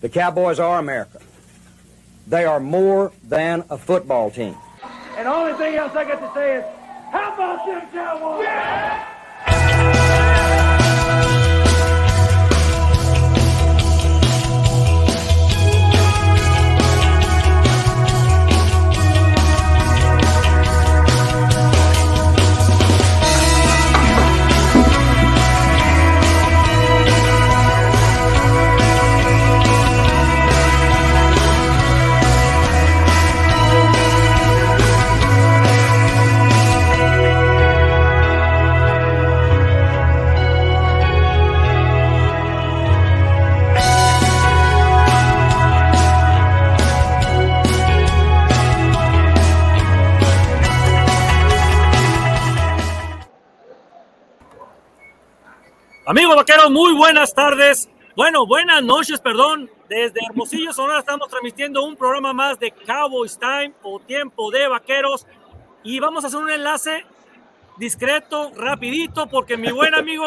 The Cowboys are America. They are more than a football team. And the only thing else I got to say is, how about them Cowboys? Yeah! Tardes. Bueno, buenas noches, perdón. Desde Hermosillo, Sonora, estamos transmitiendo un programa más de Cowboys Time o Tiempo de Vaqueros. Y vamos a hacer un enlace discreto, rapidito, porque mi buen amigo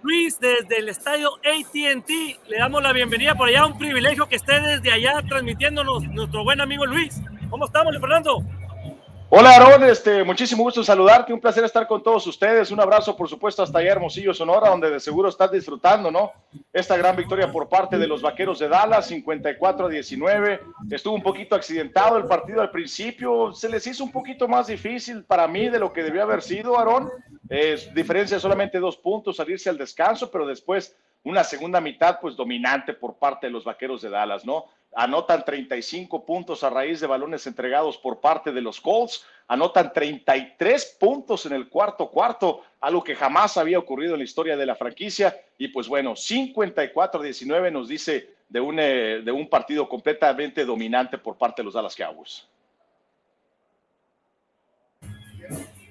Luis, desde el estadio ATT, le damos la bienvenida por allá. Un privilegio que esté desde allá transmitiéndonos nuestro buen amigo Luis. ¿Cómo estamos, Fernando? Hola Aaron, este, muchísimo gusto saludarte, un placer estar con todos ustedes, un abrazo por supuesto hasta allá Hermosillo, Sonora, donde de seguro estás disfrutando, ¿no? Esta gran victoria por parte de los Vaqueros de Dallas, 54 a 19, estuvo un poquito accidentado el partido al principio, se les hizo un poquito más difícil para mí de lo que debió haber sido, Aaron, es diferencia solamente dos puntos, salirse al descanso, pero después una segunda mitad pues dominante por parte de los Vaqueros de Dallas, ¿no? Anotan 35 puntos a raíz de balones entregados por parte de los Colts, anotan 33 puntos en el cuarto cuarto, algo que jamás había ocurrido en la historia de la franquicia, y pues bueno, 54-19 nos dice de un, eh, de un partido completamente dominante por parte de los Dallas Cowboys.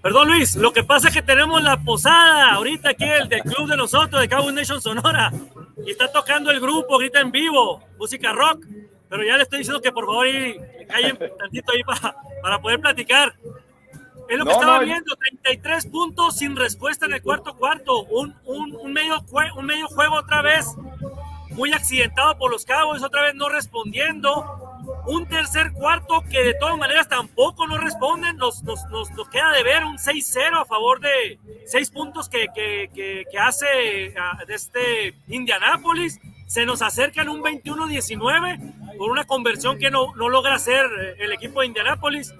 Perdón Luis, lo que pasa es que tenemos la posada ahorita aquí el del club de nosotros, de Cowboys Nation Sonora, y está tocando el grupo ahorita en vivo, música rock pero ya le estoy diciendo que por favor y, callen tantito ahí para, para poder platicar. Es lo que estaba viendo, 33 puntos sin respuesta en el cuarto cuarto, un, un, un, medio, un medio juego otra vez muy accidentado por los cabos, otra vez no respondiendo, un tercer cuarto que de todas maneras tampoco no responden, nos, nos, nos, queda de ver un 6-0 a favor de 6 puntos que, que, que, que hace ah, de este Indianápolis, se nos acercan un 21-19 por una conversión que no, no logra hacer eh, el equipo de Indianápolis.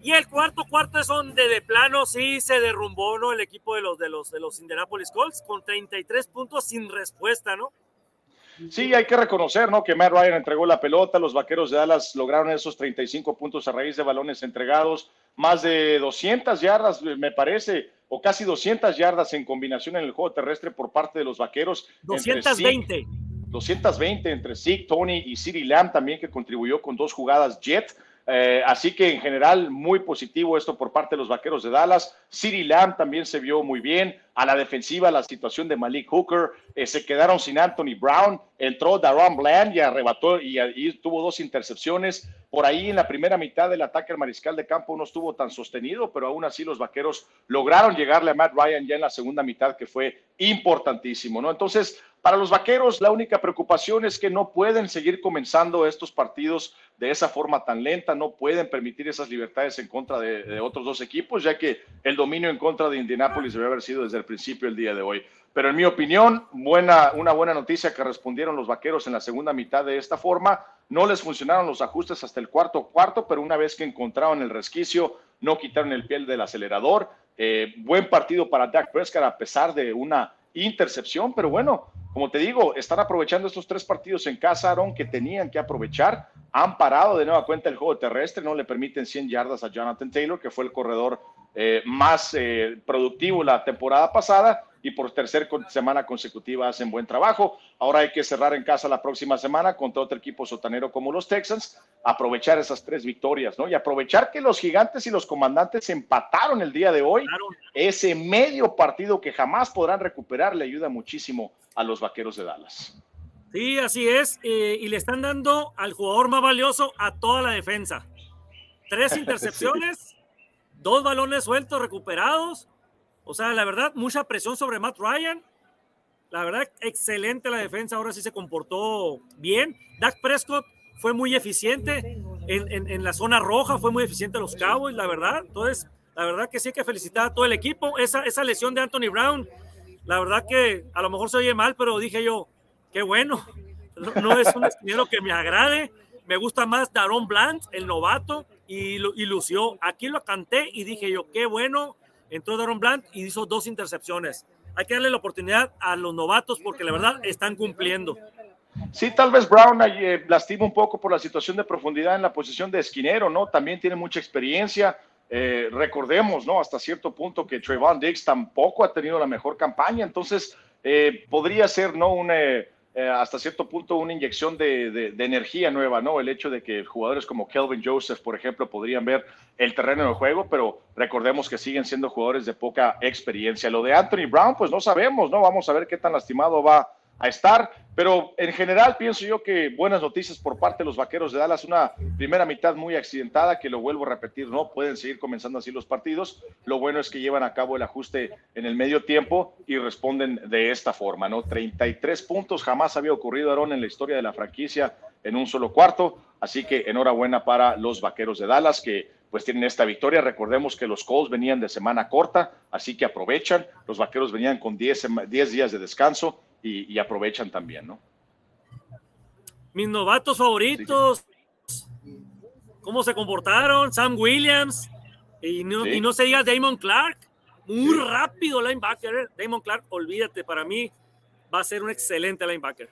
Y el cuarto cuarto es donde de plano sí se derrumbó ¿no? el equipo de los, de los, de los Indianapolis Colts con 33 puntos sin respuesta, ¿no? Sí, hay que reconocer, ¿no? Que Matt Ryan entregó la pelota, los vaqueros de Dallas lograron esos 35 puntos a raíz de balones entregados, más de 200 yardas, me parece, o casi 200 yardas en combinación en el juego terrestre por parte de los vaqueros. 220. 220 entre Zeke, Tony y City Lamb también que contribuyó con dos jugadas jet. Eh, así que en general muy positivo esto por parte de los Vaqueros de Dallas. City Lamb también se vio muy bien. A la defensiva la situación de Malik Hooker. Eh, se quedaron sin Anthony Brown. Entró Daron Bland y arrebató y, tuvo dos intercepciones. Por ahí en la primera mitad del ataque al mariscal de campo no estuvo tan sostenido, pero aún así los Vaqueros lograron llegarle a Matt Ryan ya en la segunda mitad que fue importantísimo, ¿no? Entonces para los vaqueros, la única preocupación es que no pueden seguir comenzando estos partidos de esa forma tan lenta, no pueden permitir esas libertades en contra de, otros dos equipos, ya que el dominio en contra de Indianapolis debe haber sido desde el principio el día de hoy. Pero en mi opinión, buena, una buena noticia que respondieron los vaqueros en la segunda mitad de esta forma. No les funcionaron los ajustes hasta el cuarto cuarto, pero una vez que encontraron el resquicio, no quitaron el piel del acelerador. Eh, buen partido para Dak Prescott a pesar de una intercepción, pero bueno, como te digo, están aprovechando estos tres partidos en casa, Aaron, que tenían que aprovechar. Han parado de nueva cuenta el juego terrestre, no le permiten 100 yardas a Jonathan Taylor, que fue el corredor eh, más eh, productivo la temporada pasada y por tercera semana consecutiva hacen buen trabajo. Ahora hay que cerrar en casa la próxima semana contra otro equipo sotanero como los Texans, aprovechar esas tres victorias, ¿no? Y aprovechar que los gigantes y los comandantes empataron el día de hoy. Ese medio partido que jamás podrán recuperar le ayuda muchísimo a los vaqueros de Dallas. Sí, así es. Eh, y le están dando al jugador más valioso a toda la defensa. Tres intercepciones, dos balones sueltos recuperados o sea, la verdad, mucha presión sobre Matt Ryan. La verdad, excelente la defensa. Ahora sí se comportó bien. Dak Prescott fue muy eficiente en, la zona roja, fue muy eficiente los Cowboys, la verdad. Entonces, la verdad que sí hay que felicitar a todo el equipo. Esa, esa lesión de Anthony Brown, la verdad que a lo mejor se oye mal, pero dije yo, qué bueno. No, es un dinero que me agrade. Me gusta más Daron Bland, el novato, y, y lució. Aquí lo canté y dije yo, qué bueno. Entró Daron Bland y hizo dos intercepciones. Hay que darle la oportunidad a los novatos porque la verdad están cumpliendo. Sí, tal vez Brown eh, lastima un poco por la situación de profundidad en la posición de esquinero, ¿no? También tiene mucha experiencia. Eh, recordemos, ¿no? Hasta cierto punto que Trayvon Diggs tampoco ha tenido la mejor campaña, entonces eh, podría ser, ¿no? Un, hasta cierto punto una inyección de, energía nueva, ¿no? El hecho de que jugadores como Kelvin Joseph, por ejemplo, podrían ver el terreno de juego, pero recordemos que siguen siendo jugadores de poca experiencia. Lo de Anthony Brown, pues no sabemos, ¿no? Vamos a ver qué tan lastimado va a estar. Pero en general pienso yo que buenas noticias por parte de los Vaqueros de Dallas. Una primera mitad muy accidentada, que lo vuelvo a repetir, no pueden seguir comenzando así los partidos. Lo bueno es que llevan a cabo el ajuste en el medio tiempo y responden de esta forma, ¿no? 33 puntos, jamás había ocurrido, Aaron, en la historia de la franquicia en un solo cuarto. Así que enhorabuena para los Vaqueros de Dallas, que pues tienen esta victoria. Recordemos que los Colts venían de semana corta, así que aprovechan. Los Vaqueros venían con 10, 10 días de descanso y, aprovechan también, ¿no? Mis novatos favoritos, cómo se comportaron, Sam Williams, y no, y no se diga Damon Clark, muy rápido linebacker, ¿eh? Damon Clark, olvídate, para mí va a ser un excelente linebacker.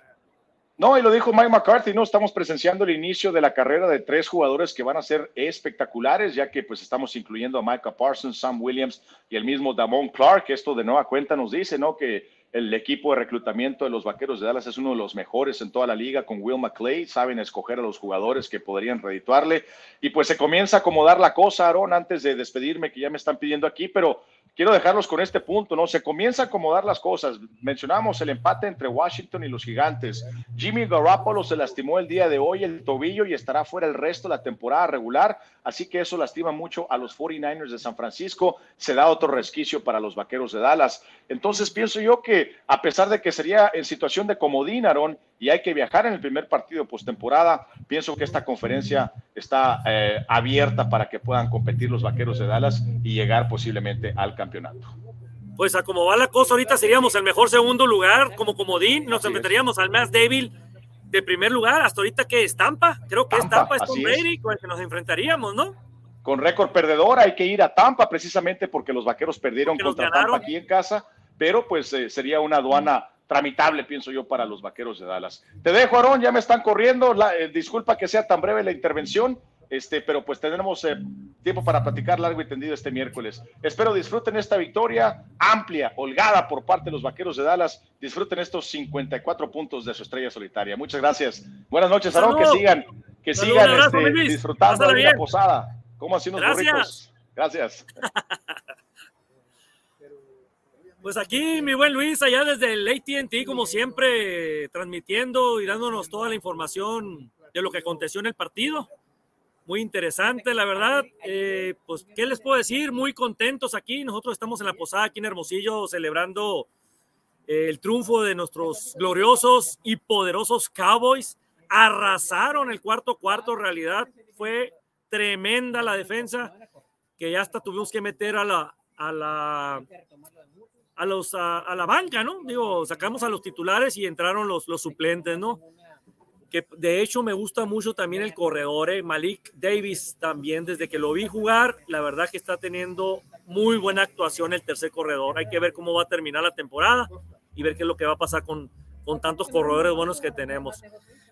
No, y lo dijo Mike McCarthy, ¿no? Estamos presenciando el inicio de la carrera de tres jugadores que van a ser espectaculares, ya que pues estamos incluyendo a Micah Parsons, Sam Williams y el mismo Damon Clark. Esto de nueva cuenta nos dice, ¿no? Que el equipo de reclutamiento de los Vaqueros de Dallas es uno de los mejores en toda la liga con Will McClay. Saben escoger a los jugadores que podrían redituarle. Y pues se comienza a acomodar la cosa, Aaron, antes de despedirme, que ya me están pidiendo aquí, pero quiero dejarlos con este punto, ¿no? Se comienza a acomodar las cosas. Mencionamos el empate entre Washington y los Gigantes. Jimmy Garoppolo se lastimó el día de hoy el tobillo y estará fuera el resto de la temporada regular, así que eso lastima mucho a los 49ers de San Francisco. Se da otro resquicio para los Vaqueros de Dallas. Entonces pienso yo que a pesar de que sería en situación de comodín, Aaron, y hay que viajar en el primer partido postemporada, pienso que esta conferencia está eh, abierta para que puedan competir los Vaqueros de Dallas y llegar posiblemente al campeonato. Pues a como va la cosa, ahorita seríamos el mejor segundo lugar como comodín, nos enfrentaríamos al más débil de primer lugar, hasta ahorita que es Tampa, creo que es Tampa, es Tom Brady con el que nos enfrentaríamos, ¿no? Con récord perdedor hay que ir a Tampa precisamente porque los Vaqueros perdieron contra Tampa aquí en casa, pero pues eh, sería una aduana tramitable, pienso yo, para los vaqueros de Dallas. Te dejo, Aarón, ya me están corriendo. Eh, disculpa que sea tan breve la intervención, este, pero pues tendremos eh, tiempo para platicar largo y tendido este miércoles. Espero disfruten esta victoria amplia, holgada por parte de los vaqueros de Dallas. Disfruten estos 54 puntos de su estrella solitaria. Muchas gracias. Buenas noches, Aarón. Que sigan, que sigan este, disfrutando de la posada. ¿Cómo así unos Gracias. Gracias. Pues aquí, mi buen Luis, allá desde el ATT, como siempre, transmitiendo y dándonos toda la información de lo que aconteció en el partido. Muy interesante, la verdad. Eh, pues, ¿qué les puedo decir? Muy contentos aquí. Nosotros estamos en la posada aquí en Hermosillo celebrando eh, el triunfo de nuestros gloriosos y poderosos Cowboys. Arrasaron el cuarto cuarto, realidad. Fue tremenda la defensa que ya hasta tuvimos que meter a la, a la a, los, a, la banca, ¿no? Digo, sacamos a los titulares y entraron los, los suplentes, ¿no? Que de hecho me gusta mucho también el corredor, ¿eh? Malik Davis también, desde que lo vi jugar, la verdad que está teniendo muy buena actuación el tercer corredor. Hay que ver cómo va a terminar la temporada y ver qué es lo que va a pasar con, con tantos corredores buenos que tenemos.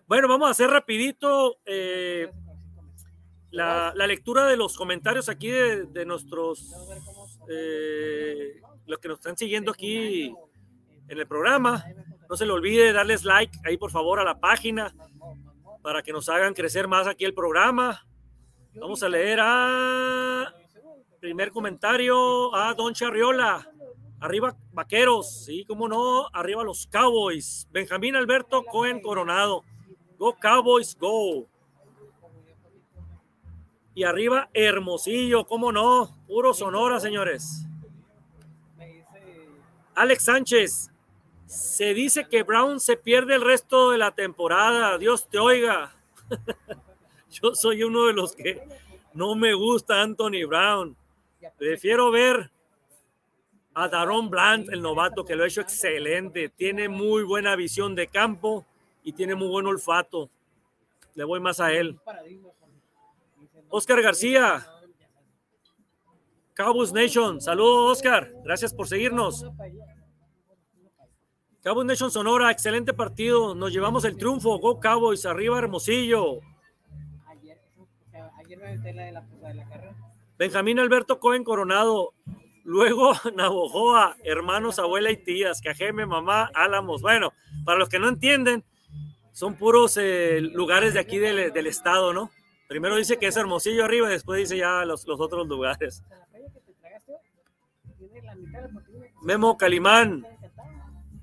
Bueno, vamos a hacer rapidito eh, la, la, lectura de los comentarios aquí de, de nuestros eh, los que nos están siguiendo aquí en el programa, no se le olvide darles like ahí por favor a la página para que nos hagan crecer más aquí el programa. Vamos a leer a primer comentario a Don Charriola. Arriba Vaqueros, sí, cómo no, arriba los Cowboys. Benjamín Alberto Cohen Coronado. Go Cowboys, go. Y arriba Hermosillo, cómo no, puro Sonora, señores. Alex Sánchez, Se dice que Brown se pierde el resto de la temporada. Dios te oiga. Yo soy uno de los que no me gusta Anthony Brown. Prefiero ver a Daron Bland, el novato, que lo ha hecho excelente. Tiene muy buena visión de campo y tiene muy buen olfato. Le voy más a él. Oscar García, Cowboys Nation. Saludos, Oscar. Gracias por seguirnos. Cowboys Nation Sonora, excelente partido. Nos llevamos el triunfo. Go Cowboys, arriba Hermosillo. Benjamín Alberto Cohen Coronado. Luego Navojoa, hermanos, abuela y tías, Cajeme, mamá, Álamos. Bueno, para los que no entienden, son puros eh, lugares de aquí del, del, estado, ¿no? Primero dice que es Hermosillo arriba y después dice ya los, los otros lugares. Memo Calimán,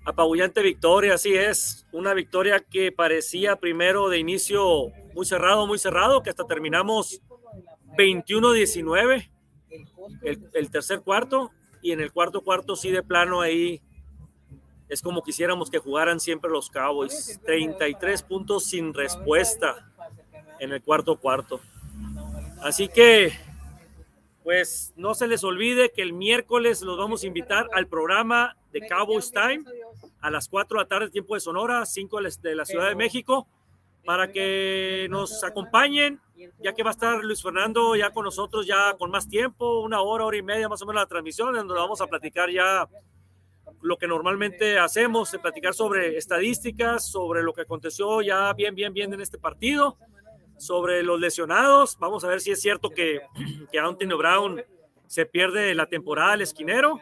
apabullante victoria, así es, una victoria que parecía primero de inicio muy cerrado, muy cerrado, que hasta terminamos 21-19 el, el, tercer cuarto y en el cuarto cuarto sí de plano ahí es como quisiéramos que jugaran siempre los Cowboys, 33 puntos sin respuesta en el cuarto cuarto. Así que pues no se les olvide que el miércoles los vamos a invitar al programa de Cowboys Time a las 4 de la tarde, tiempo de Sonora, 5 de la Ciudad de México, para que nos acompañen, ya que va a estar Luis Fernando ya con nosotros, ya con más tiempo, una hora, hora y media más o menos la transmisión, donde vamos a platicar ya lo que normalmente hacemos, de platicar sobre estadísticas, sobre lo que aconteció ya bien, bien, bien en este partido sobre los lesionados. Vamos a ver si es cierto que, que Antonio Brown se pierde la temporada al esquinero.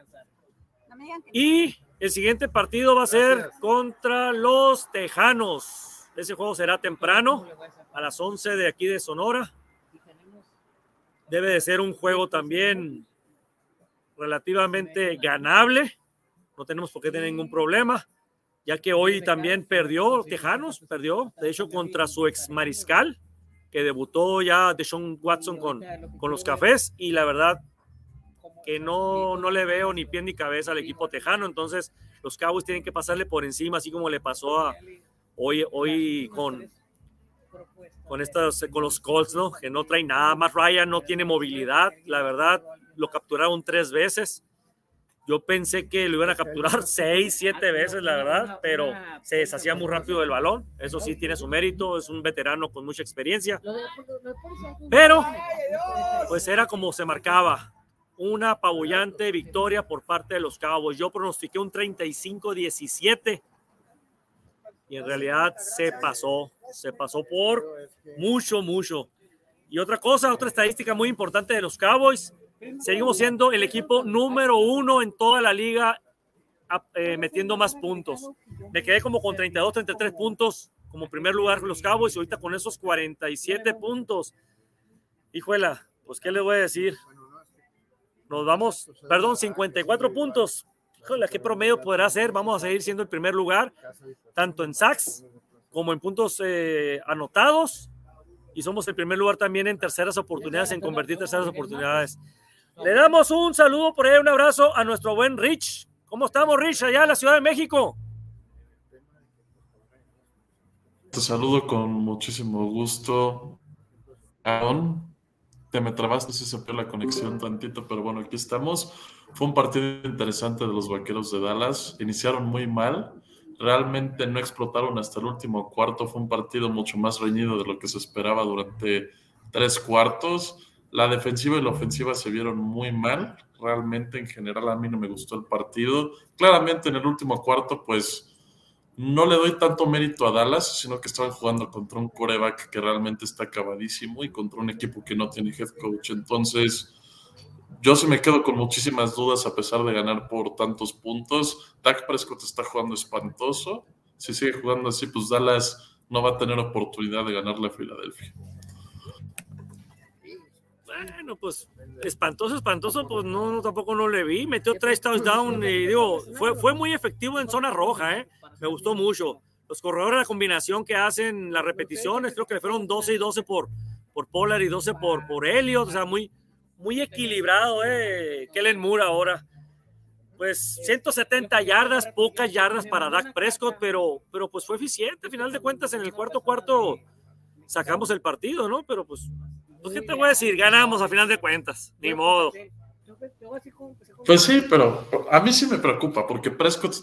Y el siguiente partido va a ser contra los Tejanos. Ese juego será temprano, a las 11 de aquí de Sonora. Debe de ser un juego también relativamente ganable. No tenemos por qué tener ningún problema, ya que hoy también perdió Tejanos, perdió, de hecho, contra su ex mariscal que debutó ya de Sean Watson con, con los cafés y la verdad que no, no le veo ni pie ni cabeza al equipo tejano, entonces los Cowboys tienen que pasarle por encima, así como le pasó a, hoy, hoy con, con, estas, con los Colts, ¿no? que no trae nada, más Ryan no tiene movilidad, la verdad, lo capturaron tres veces, yo pensé que lo iban a capturar seis, siete veces, la verdad, pero se deshacía muy rápido del balón. Eso sí tiene su mérito, es un veterano con mucha experiencia. Pero, pues era como se marcaba. Una apabullante victoria por parte de los Cowboys. Yo pronostiqué un 35-17 y en realidad se pasó, se pasó por mucho, mucho. Y otra cosa, otra estadística muy importante de los Cowboys, Seguimos siendo el equipo número uno en toda la liga eh, metiendo más puntos. Me quedé como con 32, 33 puntos como primer lugar los Cowboys y ahorita con esos 47 puntos. Hijuela, pues qué les voy a decir. Nos vamos, perdón, 54 puntos. Híjole, ¿qué promedio podrá ser? Vamos a seguir siendo el primer lugar, tanto en sacks como en puntos eh, anotados. Y somos el primer lugar también en terceras oportunidades, en convertir terceras oportunidades. Le damos un saludo por ahí, un abrazo a nuestro buen Rich. ¿Cómo estamos, Rich, allá en la Ciudad de México? Te saludo con muchísimo gusto. Aaron, te me trabaste, se se la conexión tantito, pero bueno, aquí estamos. Fue un partido interesante de los Vaqueros de Dallas. Iniciaron muy mal. Realmente no explotaron hasta el último cuarto. Fue un partido mucho más reñido de lo que se esperaba durante tres cuartos la defensiva y la ofensiva se vieron muy mal. Realmente, en general, a mí no me gustó el partido. Claramente, en el último cuarto, pues no le doy tanto mérito a Dallas, sino que estaban jugando contra un coreback que realmente está acabadísimo y contra un equipo que no tiene head coach. Entonces, yo sí me quedo con muchísimas dudas a pesar de ganar por tantos puntos. Dak Prescott está jugando espantoso. Si sigue jugando así, pues Dallas no va a tener oportunidad de ganarle a Filadelfia. Bueno, pues espantoso, espantoso, pues no, tampoco no le vi. Metió tres touchdowns y digo, fue, fue muy efectivo en zona roja, ¿eh? Me gustó mucho. Los corredores, la combinación que hacen, las repeticiones, creo que fueron 12 y 12 por, por Polar y 12 por, por Elliot, o sea, muy, muy equilibrado, ¿eh? Kellen Moore ahora. pues 170 yardas, pocas yardas para Dak Prescott, pero, pero pues fue eficiente. A final de cuentas, en el cuarto cuarto sacamos el partido, ¿no? Pero pues, pues, ¿qué te voy a decir? Ganamos a final de cuentas, ni modo. Pues sí, pero a mí sí me preocupa porque Prescott,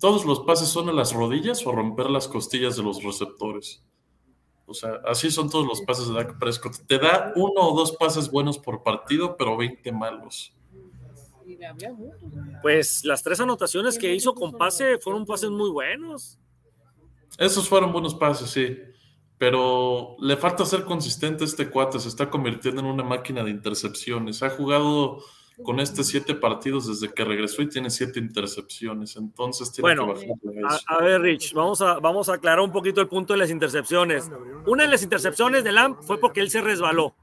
todos los pases son a las rodillas o romper las costillas de los receptores. O sea, así son todos los pases de Dak Prescott. Te da uno o dos pases buenos por partido, pero 20 malos. Pues las tres anotaciones que hizo con pase fueron pases muy buenos. Esos fueron buenos pases, sí. Pero le falta ser consistente este cuate. Se está convirtiendo en una máquina de intercepciones. Ha jugado con este siete partidos desde que regresó y tiene siete intercepciones. Entonces tiene bueno, que a, a, ver, Rich, vamos a, vamos a aclarar un poquito el punto de las intercepciones. Una de las intercepciones de Lamp fue porque él se resbaló.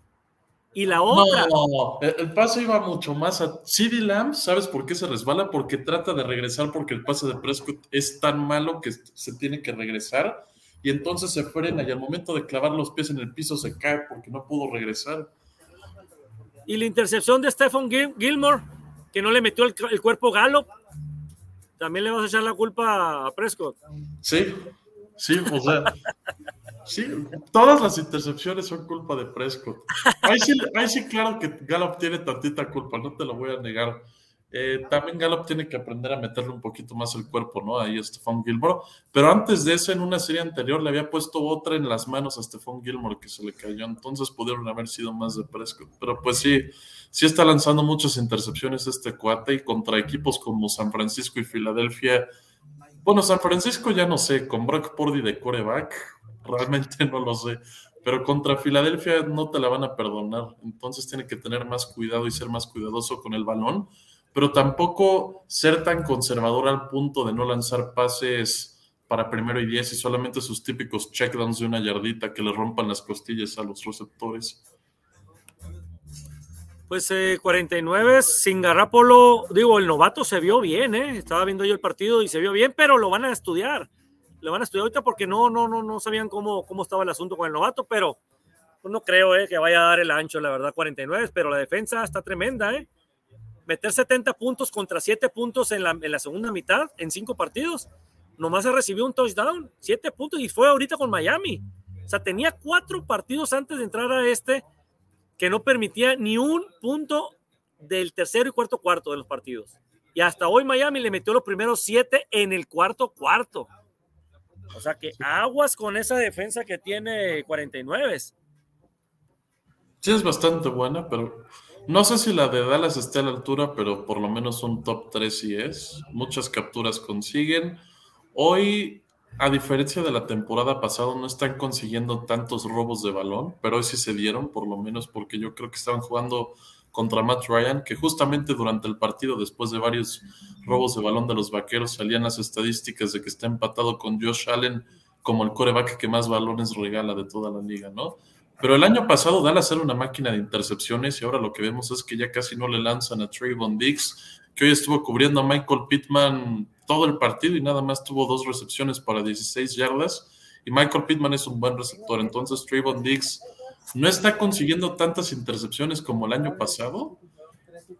Y la otra. No, el pase iba mucho más a CD Lamb. ¿Sabes por qué se resbala? Porque trata de regresar porque el pase de Prescott es tan malo que se tiene que regresar. Y entonces se frena y al momento de clavar los pies en el piso se cae porque no pudo regresar. Y la intercepción de Stephen Gilmore, que no le metió el, el cuerpo Galo, también le vas a echar la culpa a Prescott. Sí, sí, o sea. Sí, todas las intercepciones son culpa de Prescott. Ahí sí, sí claro que Gallup tiene tantita culpa, no te lo voy a negar. Eh, también Gallup tiene que aprender a meterle un poquito más el cuerpo, ¿no? Ahí a Stephon Gilmore. Pero antes de eso, en una serie anterior, le había puesto otra en las manos a Stephon Gilmore que se le cayó. Entonces pudieron haber sido más de Prescott. Pero pues sí, sí está lanzando muchas intercepciones este cuate y contra equipos como San Francisco y Filadelfia. Bueno, San Francisco ya no sé, con Brock Purdy de coreback, realmente no lo sé. Pero contra Filadelfia no te la van a perdonar. Entonces tiene que tener más cuidado y ser más cuidadoso con el balón. Pero tampoco ser tan conservador al punto de no lanzar pases para primero y diez y solamente sus típicos checkdowns de una yardita que le rompan las costillas a los receptores. Pues 49 eh, sin Garrápolo, digo, el novato se vio bien, ¿eh? Estaba viendo yo el partido y se vio bien, pero lo van a estudiar le van a estudiar ahorita porque no, no, no, no sabían cómo, cómo estaba el asunto con el novato, pero pues, no creo eh, que vaya a dar el ancho, la verdad, 49, pero la defensa está tremenda, ¿eh? Meter 70 puntos contra 7 puntos en la, en la segunda mitad, en 5 partidos, nomás se recibió un touchdown, 7 puntos, y fue ahorita con Miami. O sea, tenía 4 partidos antes de entrar a este que no permitía ni un punto del tercero y cuarto cuarto de los partidos. Y hasta hoy Miami le metió los primeros 7 en el cuarto cuarto. O sea que aguas con esa defensa que tiene 49. Sí, es bastante buena, pero no sé si la de Dallas esté a la altura, pero por lo menos un top 3 sí es. Muchas capturas consiguen. Hoy, a diferencia de la temporada pasada, no están consiguiendo tantos robos de balón, pero hoy sí se dieron, por lo menos porque yo creo que estaban jugando contra Matt Ryan, que justamente durante el partido, después de varios robos de balón de los vaqueros, salían las estadísticas de que está empatado con Josh Allen como el coreback que más balones regala de toda la liga, ¿no? Pero el año pasado Dallas era una máquina de intercepciones y ahora lo que vemos es que ya casi no le lanzan a Trayvon Diggs, que hoy estuvo cubriendo a Michael Pittman todo el partido y nada más tuvo dos recepciones para 16 yardas. Y Michael Pittman es un buen receptor, entonces Trayvon Diggs no está consiguiendo tantas intercepciones como el año pasado,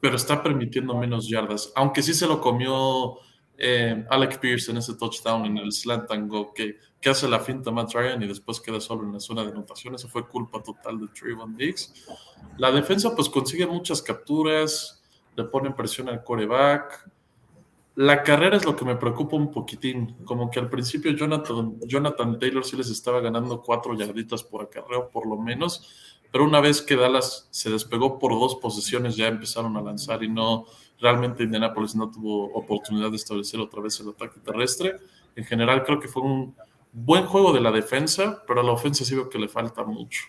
pero está permitiendo menos yardas, aunque sí se lo comió eh, Alec Pierce en ese touchdown en el slant and go que, que hace la finta Matt Ryan y después queda solo en la zona de anotación. Eso fue culpa total de Trayvon Diggs. La defensa pues consigue muchas capturas, le ponen presión al coreback, la carrera es lo que me preocupa un poquitín. Como que al principio Jonathan, Jonathan Taylor sí les estaba ganando cuatro yarditas por acarreo, por lo menos. Pero una vez que Dallas se despegó por dos posiciones, ya empezaron a lanzar y no. Realmente Indianapolis no tuvo oportunidad de establecer otra vez el ataque terrestre. En general, creo que fue un buen juego de la defensa, pero a la ofensa sí veo que le falta mucho.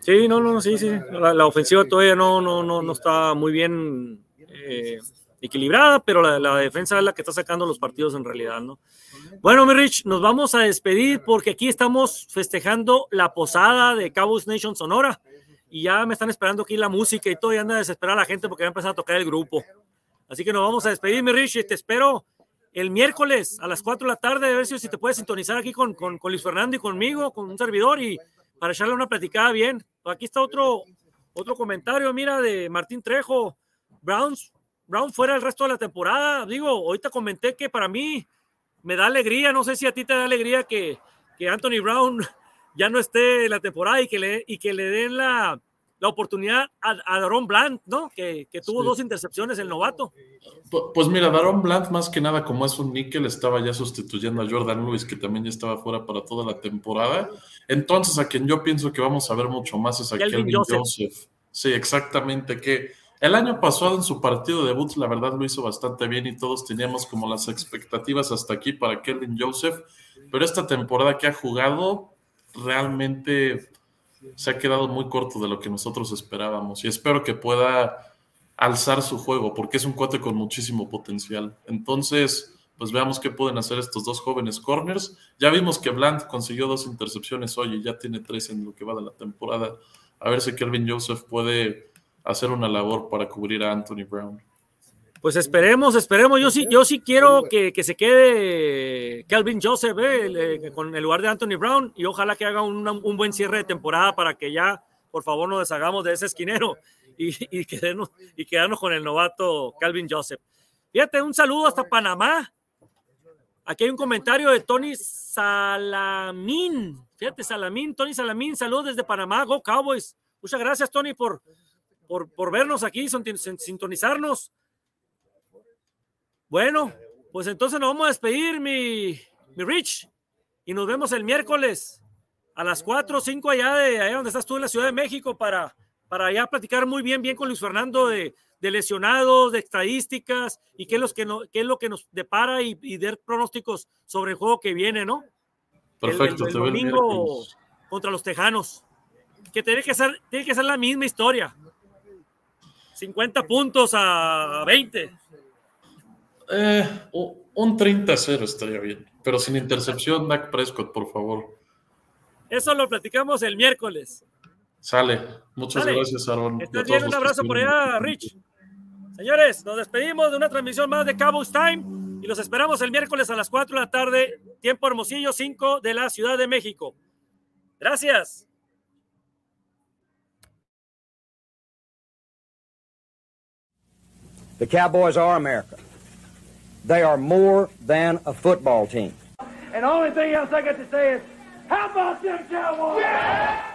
Sí, no, no, sí, sí. La, ofensiva todavía no, no, no, no está muy bien. Eh, equilibrada, pero la, defensa es la que está sacando los partidos en realidad, ¿no? Bueno, mi Rich, nos vamos a despedir porque aquí estamos festejando la posada de Cabos Nation Sonora y ya me están esperando aquí la música y todo, y anda a desesperar a la gente porque va a empezar a tocar el grupo. Así que nos vamos a despedir, mi Rich, y te espero el miércoles a las 4 de la tarde, a ver si, te puedes sintonizar aquí con, con, Luis Fernando y conmigo, con un servidor, y para echarle una platicada bien. Aquí está otro, otro comentario, mira, de Martín Trejo. Browns Brown fuera el resto de la temporada. Digo, ahorita comenté que para mí me da alegría, no sé si a ti te da alegría que, que Anthony Brown ya no esté en la temporada y que le, y que le den la, la oportunidad a, a Daron Bland, ¿no? Que, que tuvo Sí. dos intercepciones el novato. Pu- Pues mira, Daron Bland, más que nada, como es un níquel, estaba ya sustituyendo a Jordan Lewis, que también ya estaba fuera para toda la temporada. Entonces, a quien yo pienso que vamos a ver mucho más es a Kelvin Kelvin Joseph. Joseph. Sí, exactamente. Que el año pasado en su partido de debut, la verdad lo hizo bastante bien y todos teníamos como las expectativas hasta aquí para Kelvin Joseph. Pero esta temporada que ha jugado, realmente se ha quedado muy corto de lo que nosotros esperábamos. Y espero que pueda alzar su juego, porque es un cuate con muchísimo potencial. Entonces, pues veamos qué pueden hacer estos dos jóvenes corners. Ya vimos que Bland consiguió dos intercepciones hoy y ya tiene tres en lo que va de la temporada. A ver si Kelvin Joseph puede hacer una labor para cubrir a Anthony Brown. Pues esperemos, esperemos. Yo sí, yo sí quiero que, que se quede Calvin Joseph eh, el, eh, con el lugar de Anthony Brown y ojalá que haga una- un buen cierre de temporada para que ya, por favor, nos deshagamos de ese esquinero y, y, quedarnos, y quedarnos con el novato Calvin Joseph. Fíjate, un saludo hasta Panamá. Aquí hay un comentario de Tony Salamín. Fíjate, Salamín, Tony Salamín, saludos desde Panamá, Go Cowboys. Muchas gracias, Tony, por, por, por vernos aquí, sinton- sintonizarnos. Bueno, pues entonces nos vamos a despedir, mi, mi Rich, y nos vemos el miércoles a las 4 o 5 allá de allá donde estás tú en la Ciudad de México para, para ya platicar muy bien, bien con Luis Fernando de, de lesionados, de estadísticas y qué es, los que no, qué es lo que nos depara y, y dar pronósticos sobre el juego que viene, ¿no? El- el- Perfecto, el veo el domingo contra los Tejanos. Que tiene que ser, tiene que ser la misma historia. 50 puntos a 20. Eh, un 30-0 estaría bien, pero sin intercepción, Dak Prescott, por favor. Eso lo platicamos el miércoles. Sale. Muchas Sale. gracias, Aaron. Estás bien, un abrazo por allá, Rich. Señores, nos despedimos de una transmisión más de Cowboys Time y los esperamos el miércoles a las 4 de la tarde, tiempo Hermosillo 5 de la Ciudad de México. Gracias. The Cowboys are America. They are more than a football team. And the only thing else I got to say is, how about them Cowboys? Yeah!